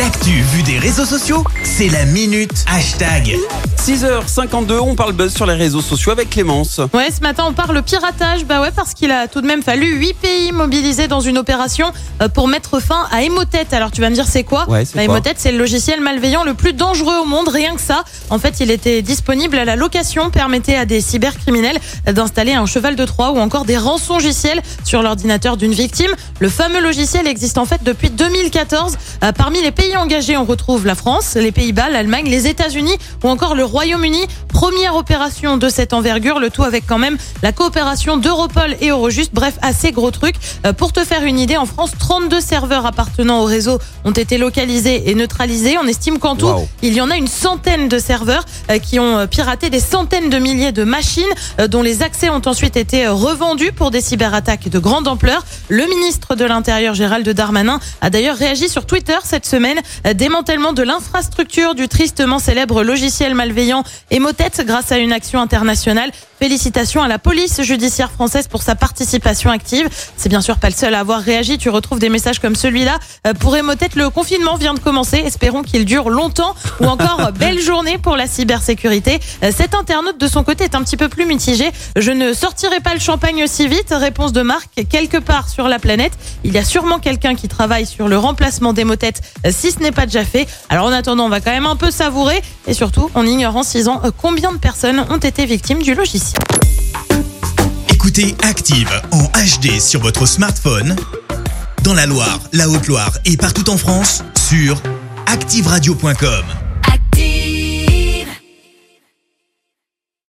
L'actu vue des réseaux sociaux, c'est la minute hashtag. 6h52, on parle buzz sur les réseaux sociaux avec Clémence. Ouais, ce matin on parle piratage. Bah ouais, parce qu'il a tout de même fallu 8 pays mobilisés dans une opération euh, pour mettre fin à Emotet. Alors tu vas me dire c'est quoi? Ouais, c'est Bah, Emotet, c'est le logiciel malveillant le plus dangereux au monde, rien que ça. En fait, il était disponible à la location, permettait à des cybercriminels d'installer un cheval de Troie ou encore des rançongiciels sur l'ordinateur d'une victime. Le fameux logiciel existe en fait depuis 2014. Euh, Parmi les pays engagés, on retrouve la France, les Pays-Bas, l'Allemagne, les États-Unis ou encore le Royaume-Uni. Première opération de cette envergure, le tout avec quand même la coopération d'Europol et Eurojust. Bref, assez gros truc. Euh, Pour te faire une idée, en France, 32 serveurs appartenant au réseau ont été localisés et neutralisés. On estime qu'en tout, Wow. il y en a une centaine de serveurs euh, qui ont euh, piraté des centaines de milliers de machines dont les accès ont ensuite été revendus pour des cyberattaques de grande ampleur. Le ministre de l'Intérieur Gérald Darmanin a d'ailleurs réagi sur Twitter cette semaine. Euh, Démantèlement de l'infrastructure du tristement célèbre logiciel malveillant Emotet grâce à une action internationale. Félicitations à la police judiciaire française pour sa participation active. C'est bien sûr pas le seul à avoir réagi. Tu retrouves des messages comme celui-là. Euh, Pour Emotet, le confinement vient de commencer. Espérons qu'il dure longtemps. Ou encore, belle journée pour la cybersécurité. Euh, Cet internaute, de son côté, est un petit peu plus mitigé. Je ne sortirai pas le champagne aussi vite. Réponse de Marc. Quelque part sur la planète, il y a sûrement quelqu'un qui travaille sur le remplacement d'Emotet, ce n'est pas déjà fait. Alors en attendant, on va quand même un peu savourer. Et surtout, on ignore en 6 ans euh, combien de personnes ont été victimes du logiciel. Écoutez Active en HD sur votre smartphone, dans la Loire, la Haute-Loire et partout en France, sur activeradio.com.